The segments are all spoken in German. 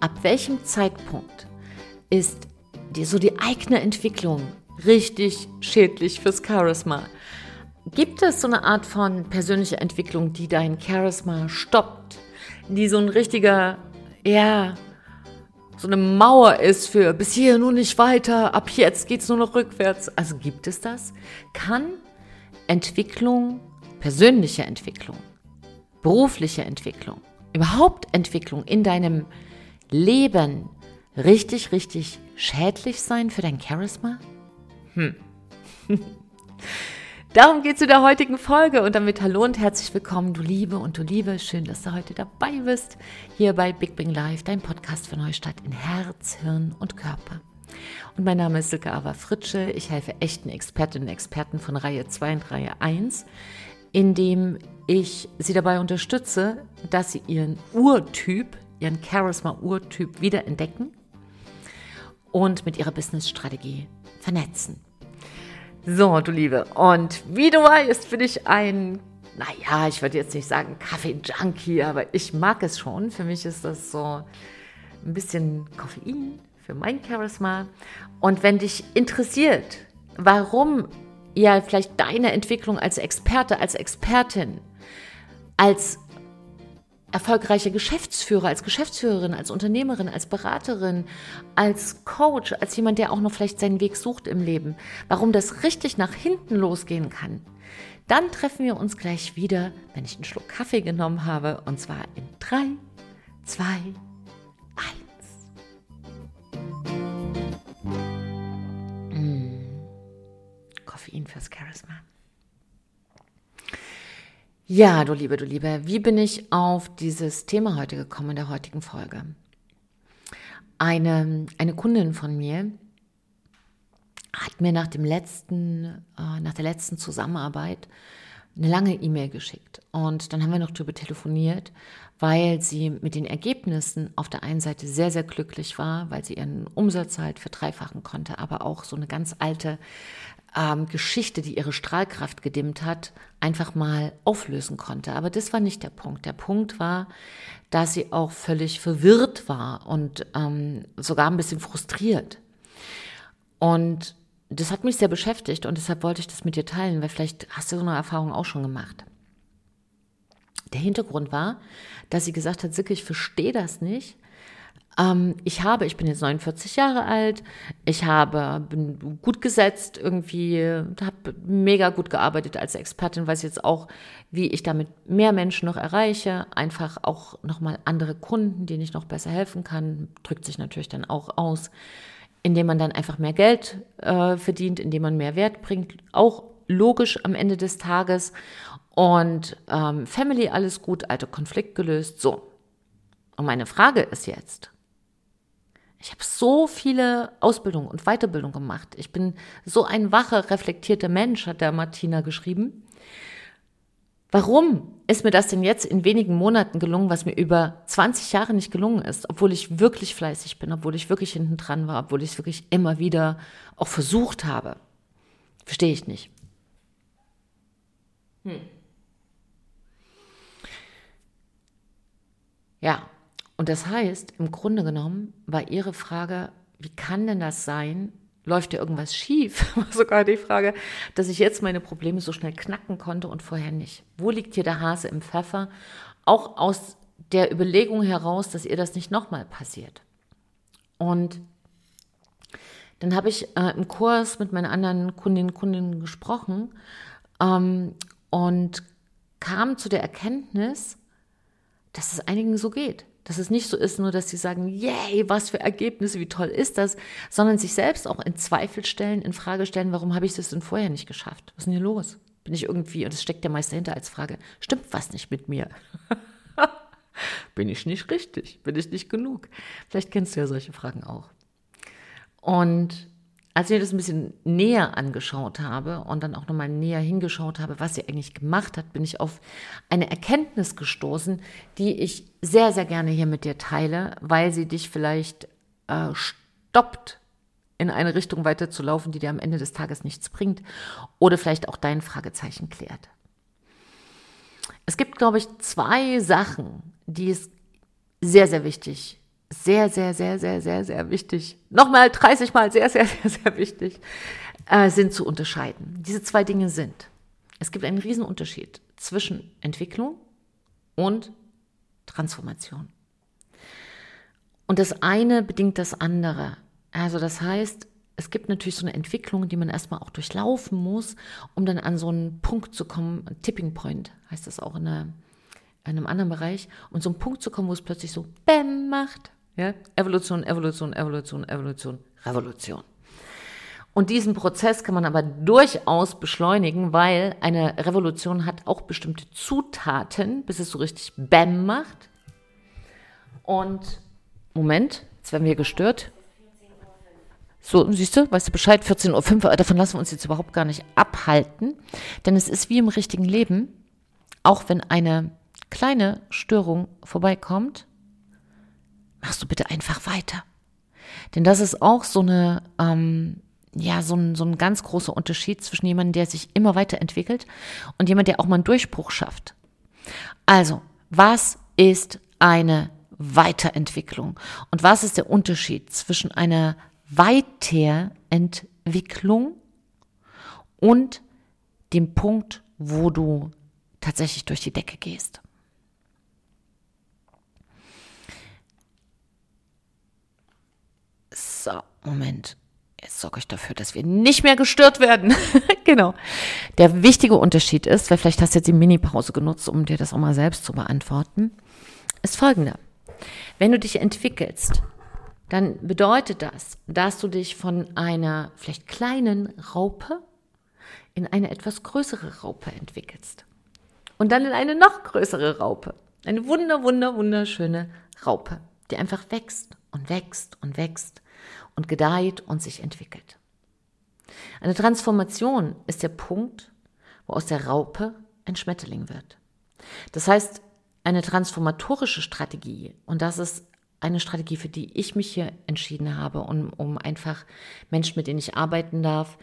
ab welchem Zeitpunkt ist die, so die eigene Entwicklung richtig schädlich fürs Charisma? Gibt es so eine Art von persönlicher Entwicklung, die dein Charisma stoppt? Die so ein richtiger, ja, so eine Mauer ist für bis hier nur nicht weiter, ab jetzt geht es nur noch rückwärts. Also gibt es das? Kann Entwicklung, persönliche Entwicklung, berufliche Entwicklung, überhaupt Entwicklung in deinem Leben richtig, richtig schädlich sein für dein Charisma? Hm. Darum geht es in der heutigen Folge und damit hallo und herzlich willkommen, du Liebe und du Liebe. Schön, dass du heute dabei bist, hier bei Big Bang Live, dein Podcast für Neustadt in Herz, Hirn und Körper. Und mein Name ist Silke Ava Fritsche. Ich helfe echten Expertinnen und Experten von Reihe 2 und Reihe 1, indem ich sie dabei unterstütze, dass sie ihren Urtyp, ihren Charisma-Urtyp wiederentdecken und mit ihrer Business-Strategie vernetzen. So, du Liebe. Und wie du weißt, bin ich ein, naja, ich würde jetzt nicht sagen Kaffee-Junkie, aber ich mag es schon. Für mich ist das so ein bisschen Koffein für mein Charisma. Und wenn dich interessiert, warum ja vielleicht deine Entwicklung als Experte, als Expertin, als erfolgreiche Geschäftsführer, als Geschäftsführerin, als Unternehmerin, als Beraterin, als Coach, als jemand, der auch noch vielleicht seinen Weg sucht im Leben, warum das richtig nach hinten losgehen kann, dann treffen wir uns gleich wieder, wenn ich einen Schluck Kaffee genommen habe, und zwar in 3, 2, 1. Koffein fürs Charisma. Ja, du Liebe, du Liebe, wie bin ich auf dieses Thema heute gekommen in der heutigen Folge? Eine, eine Kundin von mir hat mir nach dem letzten, äh, nach der letzten Zusammenarbeit eine lange E-Mail geschickt. Und dann haben wir noch darüber telefoniert, weil sie mit den Ergebnissen auf der einen Seite sehr, sehr glücklich war, weil sie ihren Umsatz halt verdreifachen konnte, aber auch so eine ganz alte ähm, Geschichte, die ihre Strahlkraft gedimmt hat, einfach mal auflösen konnte. Aber das war nicht der Punkt. Der Punkt war, dass sie auch völlig verwirrt war und ähm, sogar ein bisschen frustriert. Und das hat mich sehr beschäftigt und deshalb wollte ich das mit dir teilen, weil vielleicht hast du so eine Erfahrung auch schon gemacht. Der Hintergrund war, dass sie gesagt hat, Sicke, ich verstehe das nicht, ähm, ich habe, ich bin jetzt 49 Jahre alt, ich habe, bin gut gesetzt irgendwie, habe mega gut gearbeitet als Expertin, weiß jetzt auch, wie ich damit mehr Menschen noch erreiche, einfach auch nochmal andere Kunden, denen ich noch besser helfen kann, drückt sich natürlich dann auch aus, indem man dann einfach mehr Geld äh, verdient, indem man mehr Wert bringt, auch logisch am Ende des Tages. Und ähm, Family alles gut, alter Konflikt gelöst, so. Und meine Frage ist jetzt, ich habe so viele Ausbildungen und Weiterbildung gemacht. Ich bin so ein wacher, reflektierter Mensch, hat der Martina geschrieben. Warum ist mir das denn jetzt in wenigen Monaten gelungen, was mir über 20 Jahre nicht gelungen ist, obwohl ich wirklich fleißig bin, obwohl ich wirklich hinten dran war, obwohl ich es wirklich immer wieder auch versucht habe? Verstehe ich nicht. Hm. Ja, und das heißt, im Grunde genommen war Ihre Frage, wie kann denn das sein? Läuft ja irgendwas schief? War sogar die Frage, dass ich jetzt meine Probleme so schnell knacken konnte und vorher nicht. Wo liegt hier der Hase im Pfeffer? Auch aus der Überlegung heraus, dass ihr das nicht nochmal passiert. Und dann habe ich äh, im Kurs mit meinen anderen Kundinnen und Kunden gesprochen ähm, und kam zu der Erkenntnis, dass es einigen so geht. Dass es nicht so ist, nur dass sie sagen, yay, was für Ergebnisse, wie toll ist das, sondern sich selbst auch in Zweifel stellen, in Frage stellen, warum habe ich das denn vorher nicht geschafft? Was ist denn hier los? Bin ich irgendwie, und es steckt ja meist dahinter als Frage, stimmt was nicht mit mir? Bin ich nicht richtig? Bin ich nicht genug? Vielleicht kennst du ja solche Fragen auch. Und als ich mir das ein bisschen näher angeschaut habe und dann auch nochmal näher hingeschaut habe, was sie eigentlich gemacht hat, bin ich auf eine Erkenntnis gestoßen, die ich sehr, sehr gerne hier mit dir teile, weil sie dich vielleicht äh, stoppt, in eine Richtung weiterzulaufen, die dir am Ende des Tages nichts bringt oder vielleicht auch dein Fragezeichen klärt. Es gibt, glaube ich, zwei Sachen, die es sehr, sehr wichtig sehr, sehr, sehr, sehr, sehr, sehr wichtig, nochmal 30 Mal sehr, sehr, sehr, sehr wichtig, äh, sind zu unterscheiden. Diese zwei Dinge sind, es gibt einen Riesenunterschied zwischen Entwicklung und Transformation. Und das eine bedingt das andere. Also das heißt, es gibt natürlich so eine Entwicklung, die man erstmal auch durchlaufen muss, um dann an so einen Punkt zu kommen, Tipping Point heißt das auch in, einer, in einem anderen Bereich, um so einen Punkt zu kommen, wo es plötzlich so BÄM macht. Ja? Evolution, Evolution, Evolution, Evolution, Revolution. Und diesen Prozess kann man aber durchaus beschleunigen, weil eine Revolution hat auch bestimmte Zutaten, bis es so richtig BÄM macht. Und Moment, jetzt werden wir gestört. So, siehst du, weißt du Bescheid, 14.05 Uhr, davon lassen wir uns jetzt überhaupt gar nicht abhalten. Denn es ist wie im richtigen Leben, auch wenn eine kleine Störung vorbeikommt, machst du bitte einfach weiter. Denn das ist auch so eine, ähm, ja, so ein, so ein ganz großer Unterschied zwischen jemandem, der sich immer weiterentwickelt und jemand, der auch mal einen Durchbruch schafft. Also, was ist eine Weiterentwicklung? Und was ist der Unterschied zwischen einer Weiterentwicklung und dem Punkt, wo du tatsächlich durch die Decke gehst? So, Moment. Jetzt sorge ich dafür, dass wir nicht mehr gestört werden. genau. Der wichtige Unterschied ist, weil vielleicht hast du jetzt die Mini-Pause genutzt, um dir das auch mal selbst zu beantworten, ist folgender. Wenn du dich entwickelst, dann bedeutet das, dass du dich von einer vielleicht kleinen Raupe in eine etwas größere Raupe entwickelst. Und dann in eine noch größere Raupe. Eine wunder, wunder, wunderschöne Raupe, die einfach wächst und wächst und wächst und gedeiht und sich entwickelt. Eine Transformation ist der Punkt, wo aus der Raupe ein Schmetterling wird. Das heißt, eine transformatorische Strategie, und das ist eine Strategie, für die ich mich hier entschieden habe, um, um einfach Menschen, mit denen ich arbeiten darf,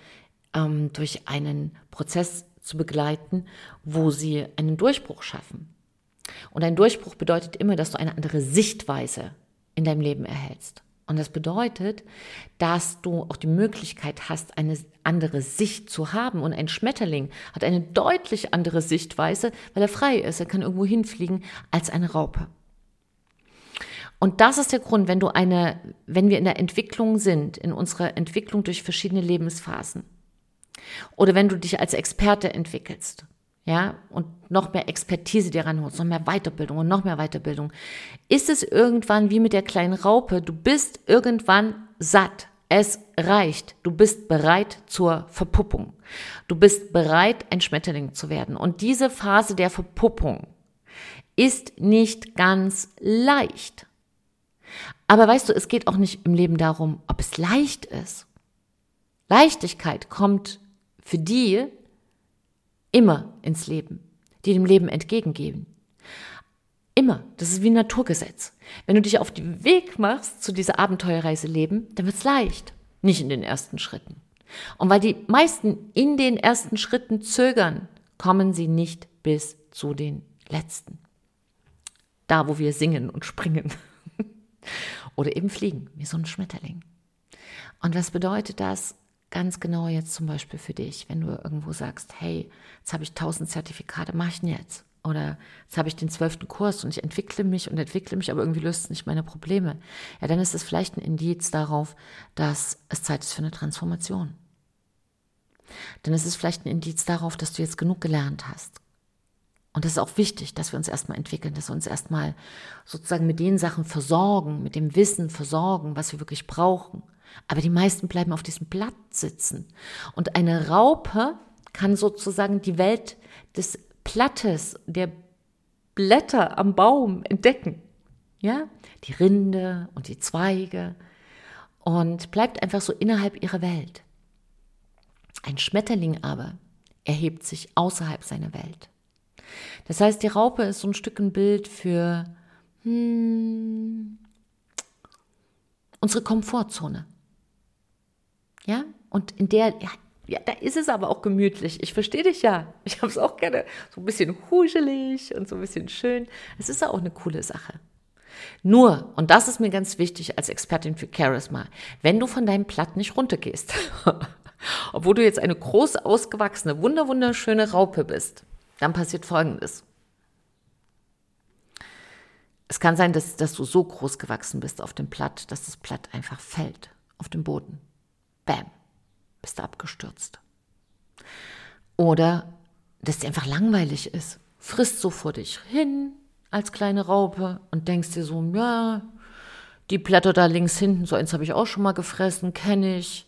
ähm, durch einen Prozess zu begleiten, wo sie einen Durchbruch schaffen. Und ein Durchbruch bedeutet immer, dass du eine andere Sichtweise in deinem Leben erhältst. Und das bedeutet, dass du auch die Möglichkeit hast, eine andere Sicht zu haben. Und ein Schmetterling hat eine deutlich andere Sichtweise, weil er frei ist. Er kann irgendwo hinfliegen als eine Raupe. Und das ist der Grund, wenn du eine, wenn wir in der Entwicklung sind, in unserer Entwicklung durch verschiedene Lebensphasen. Oder wenn du dich als Experte entwickelst ja, und noch mehr Expertise dir ranholst, noch mehr Weiterbildung und noch mehr Weiterbildung, ist es irgendwann wie mit der kleinen Raupe, du bist irgendwann satt. Es reicht. Du bist bereit zur Verpuppung. Du bist bereit, ein Schmetterling zu werden. Und diese Phase der Verpuppung ist nicht ganz leicht. Aber weißt du, es geht auch nicht im Leben darum, ob es leicht ist. Leichtigkeit kommt für die, immer ins Leben, die dem Leben entgegengehen. Immer. Das ist wie ein Naturgesetz. Wenn du dich auf den Weg machst zu dieser Abenteuerreise Leben, dann wird es leicht. Nicht in den ersten Schritten. Und weil die meisten in den ersten Schritten zögern, kommen sie nicht bis zu den letzten. Da, wo wir singen und springen. Oder eben fliegen, wie so ein Schmetterling. Und was bedeutet das? Ganz genau jetzt zum Beispiel für dich, wenn du irgendwo sagst, hey, jetzt habe ich tausend Zertifikate, mache ich denn jetzt? Oder jetzt habe ich den zwölften Kurs und ich entwickle mich und entwickle mich, aber irgendwie löst es nicht meine Probleme. Ja, dann ist es vielleicht ein Indiz darauf, dass es Zeit ist für eine Transformation. Dann ist es vielleicht ein Indiz darauf, dass du jetzt genug gelernt hast. Und das ist auch wichtig, dass wir uns erstmal entwickeln, dass wir uns erstmal sozusagen mit den Sachen versorgen, mit dem Wissen versorgen, was wir wirklich brauchen. Aber die meisten bleiben auf diesem Blatt sitzen. Und eine Raupe kann sozusagen die Welt des Blattes, der Blätter am Baum entdecken. Ja, die Rinde und die Zweige und bleibt einfach so innerhalb ihrer Welt. Ein Schmetterling aber erhebt sich außerhalb seiner Welt. Das heißt, die Raupe ist so ein Stück ein Bild für hm, unsere Komfortzone. Ja, und in der, ja, ja, da ist es aber auch gemütlich. Ich verstehe dich ja. Ich habe es auch gerne so ein bisschen huselig und so ein bisschen schön. Es ist auch eine coole Sache. Nur, und das ist mir ganz wichtig als Expertin für Charisma, wenn du von deinem Blatt nicht runtergehst, obwohl du jetzt eine groß ausgewachsene, wunderwunderschöne Raupe bist, dann passiert Folgendes. Es kann sein, dass, dass du so groß gewachsen bist auf dem Blatt, dass das Blatt einfach fällt auf den Boden. Bam, bist du abgestürzt. Oder dass dir einfach langweilig ist. Frisst so vor dich hin als kleine Raupe und denkst dir so, ja, die Blätter da links hinten, so eins habe ich auch schon mal gefressen, kenne ich.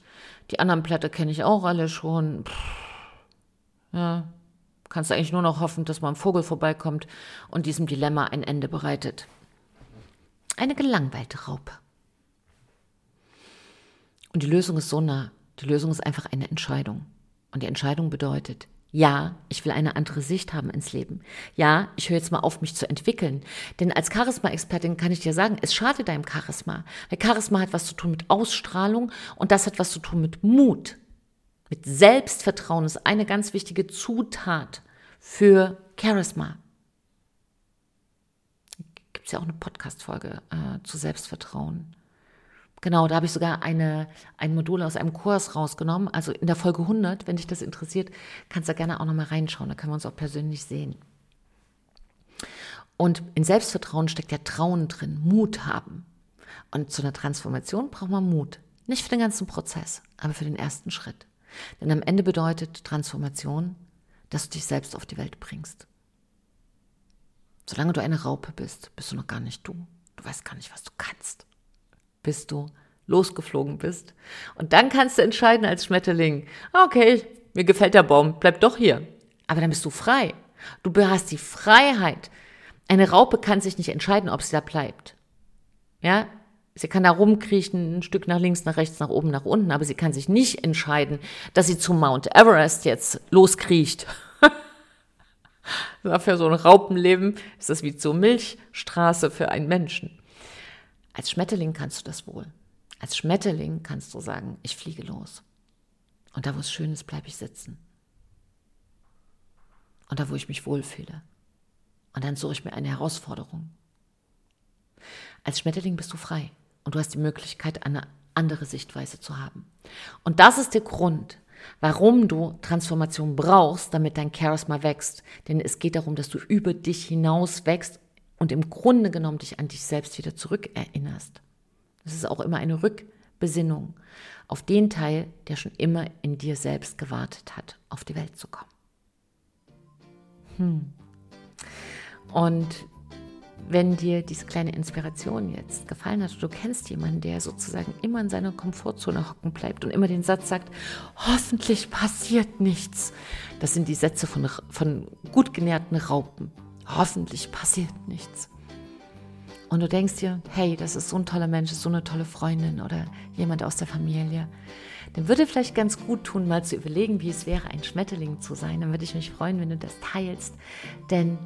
Die anderen Blätter kenne ich auch alle schon. Pff, ja, kannst eigentlich nur noch hoffen, dass mal ein Vogel vorbeikommt und diesem Dilemma ein Ende bereitet. Eine gelangweilte Raupe. Und die Lösung ist so nah. Die Lösung ist einfach eine Entscheidung. Und die Entscheidung bedeutet, ja, ich will eine andere Sicht haben ins Leben. Ja, ich höre jetzt mal auf, mich zu entwickeln. Denn als Charisma-Expertin kann ich dir sagen, es schadet deinem Charisma. Weil Charisma hat was zu tun mit Ausstrahlung und das hat was zu tun mit Mut. Mit Selbstvertrauen ist eine ganz wichtige Zutat für Charisma. Gibt es ja auch eine Podcast-Folge äh, zu Selbstvertrauen. Genau, da habe ich sogar eine, ein Modul aus einem Kurs rausgenommen. Also in der Folge 100, wenn dich das interessiert, kannst du gerne auch nochmal reinschauen. Da können wir uns auch persönlich sehen. Und in Selbstvertrauen steckt ja Trauen drin, Mut haben. Und zu einer Transformation braucht man Mut. Nicht für den ganzen Prozess, aber für den ersten Schritt. Denn am Ende bedeutet Transformation, dass du dich selbst auf die Welt bringst. Solange du eine Raupe bist, bist du noch gar nicht du. Du weißt gar nicht, was du kannst bis du losgeflogen bist. Und dann kannst du entscheiden als Schmetterling, okay, mir gefällt der Baum, bleib doch hier. Aber dann bist du frei. Du hast die Freiheit. Eine Raupe kann sich nicht entscheiden, ob sie da bleibt. Ja, sie kann da rumkriechen, ein Stück nach links, nach rechts, nach oben, nach unten, aber sie kann sich nicht entscheiden, dass sie zum Mount Everest jetzt loskriecht. für so ein Raupenleben ist das wie zur Milchstraße für einen Menschen. Als Schmetterling kannst du das wohl. Als Schmetterling kannst du sagen, ich fliege los. Und da, wo es schön ist, bleibe ich sitzen. Und da, wo ich mich wohlfühle. Und dann suche ich mir eine Herausforderung. Als Schmetterling bist du frei und du hast die Möglichkeit, eine andere Sichtweise zu haben. Und das ist der Grund, warum du Transformation brauchst, damit dein Charisma wächst. Denn es geht darum, dass du über dich hinaus wächst und im Grunde genommen dich an dich selbst wieder zurückerinnerst. Das ist auch immer eine Rückbesinnung auf den Teil, der schon immer in dir selbst gewartet hat, auf die Welt zu kommen. Hm. Und wenn dir diese kleine Inspiration jetzt gefallen hat, du kennst jemanden, der sozusagen immer in seiner Komfortzone hocken bleibt und immer den Satz sagt, hoffentlich passiert nichts. Das sind die Sätze von, von gut genährten Raupen hoffentlich passiert nichts. Und du denkst dir, hey, das ist so ein toller Mensch, so eine tolle Freundin oder jemand aus der Familie. Dann würde vielleicht ganz gut tun, mal zu überlegen, wie es wäre, ein Schmetterling zu sein. Dann würde ich mich freuen, wenn du das teilst. Denn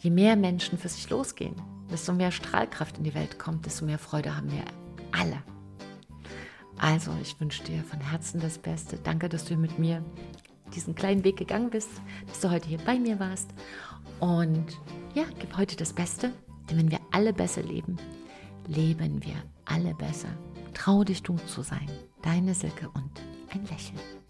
je mehr Menschen für sich losgehen, desto mehr Strahlkraft in die Welt kommt, desto mehr Freude haben wir alle. Also, ich wünsche dir von Herzen das Beste. Danke, dass du mit mir diesen kleinen Weg gegangen bist, dass du heute hier bei mir warst. Und ja, gib heute das Beste, denn wenn wir alle besser leben, leben wir alle besser. Trau dich, du zu sein. Deine Silke und ein Lächeln.